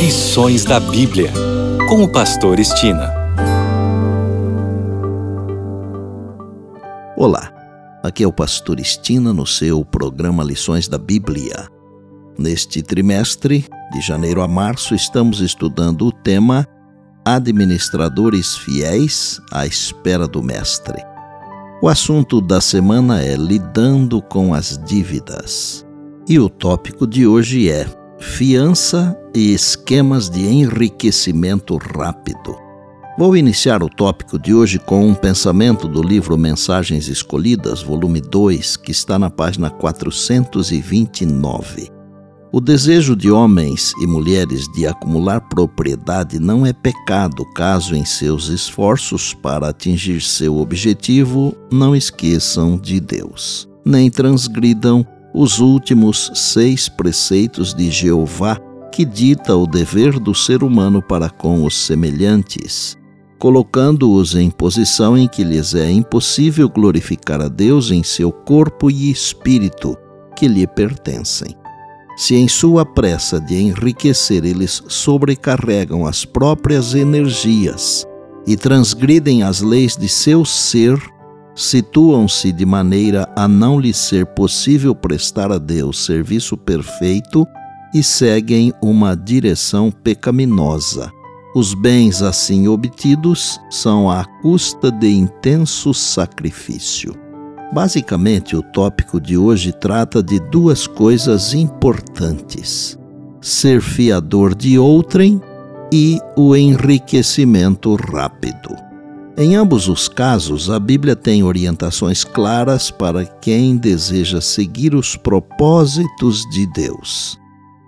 Lições da Bíblia, com o Pastor Estina. Olá, aqui é o Pastor Estina no seu programa Lições da Bíblia. Neste trimestre, de janeiro a março, estamos estudando o tema Administradores Fiéis à Espera do Mestre. O assunto da semana é Lidando com as Dívidas. E o tópico de hoje é Fiança e esquemas de enriquecimento rápido. Vou iniciar o tópico de hoje com um pensamento do livro Mensagens Escolhidas, volume 2, que está na página 429. O desejo de homens e mulheres de acumular propriedade não é pecado caso, em seus esforços para atingir seu objetivo, não esqueçam de Deus, nem transgridam os últimos seis preceitos de Jeová que dita o dever do ser humano para com os semelhantes, colocando-os em posição em que lhes é impossível glorificar a Deus em seu corpo e espírito que lhe pertencem. Se em sua pressa de enriquecer eles sobrecarregam as próprias energias e transgridem as leis de seu ser, situam-se de maneira a não lhe ser possível prestar a Deus serviço perfeito e seguem uma direção pecaminosa. Os bens assim obtidos são à custa de intenso sacrifício. Basicamente, o tópico de hoje trata de duas coisas importantes: ser fiador de outrem e o enriquecimento rápido. Em ambos os casos, a Bíblia tem orientações claras para quem deseja seguir os propósitos de Deus.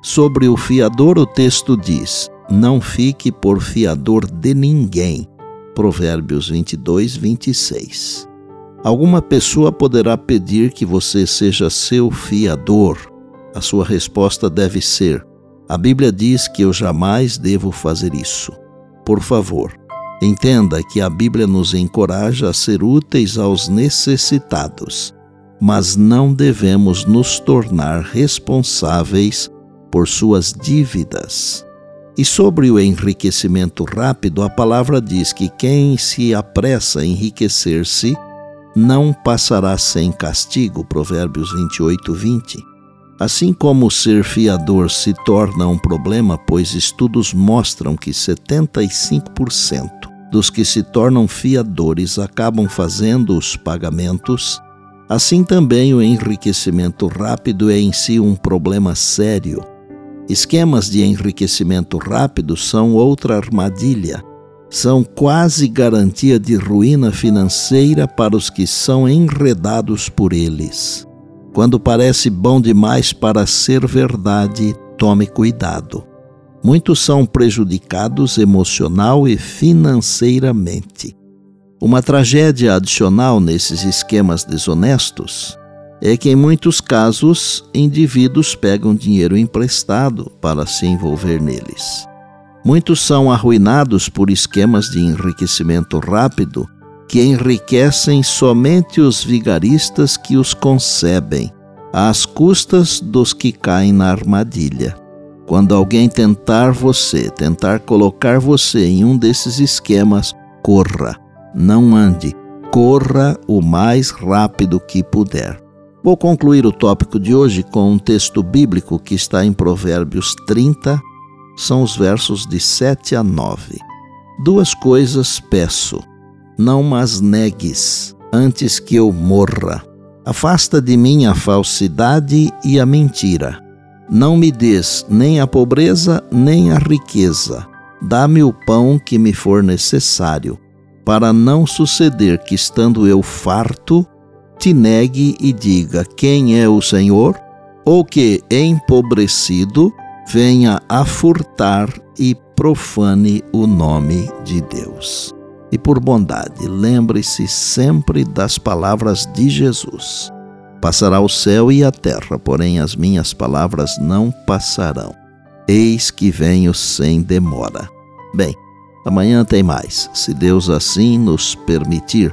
Sobre o fiador, o texto diz: Não fique por fiador de ninguém. Provérbios 22, 26. Alguma pessoa poderá pedir que você seja seu fiador. A sua resposta deve ser: A Bíblia diz que eu jamais devo fazer isso. Por favor, entenda que a Bíblia nos encoraja a ser úteis aos necessitados, mas não devemos nos tornar responsáveis por suas dívidas. E sobre o enriquecimento rápido, a palavra diz que quem se apressa a enriquecer-se não passará sem castigo. Provérbios 28, 20. Assim como ser fiador se torna um problema, pois estudos mostram que 75% dos que se tornam fiadores acabam fazendo os pagamentos, assim também o enriquecimento rápido é em si um problema sério. Esquemas de enriquecimento rápido são outra armadilha são quase garantia de ruína financeira para os que são enredados por eles. Quando parece bom demais para ser verdade, tome cuidado. Muitos são prejudicados emocional e financeiramente. Uma tragédia adicional nesses esquemas desonestos é que, em muitos casos, indivíduos pegam dinheiro emprestado para se envolver neles. Muitos são arruinados por esquemas de enriquecimento rápido que enriquecem somente os vigaristas que os concebem, às custas dos que caem na armadilha. Quando alguém tentar você, tentar colocar você em um desses esquemas, corra, não ande, corra o mais rápido que puder. Vou concluir o tópico de hoje com um texto bíblico que está em Provérbios 30, são os versos de 7 a 9. Duas coisas peço, não mas negues, antes que eu morra. Afasta de mim a falsidade e a mentira. Não me des nem a pobreza nem a riqueza. Dá-me o pão que me for necessário, para não suceder que, estando eu farto, te negue e diga: Quem é o Senhor? Ou que, empobrecido, venha a furtar e profane o nome de Deus. E por bondade, lembre-se sempre das palavras de Jesus. Passará o céu e a terra, porém as minhas palavras não passarão. Eis que venho sem demora. Bem, amanhã tem mais, se Deus assim nos permitir.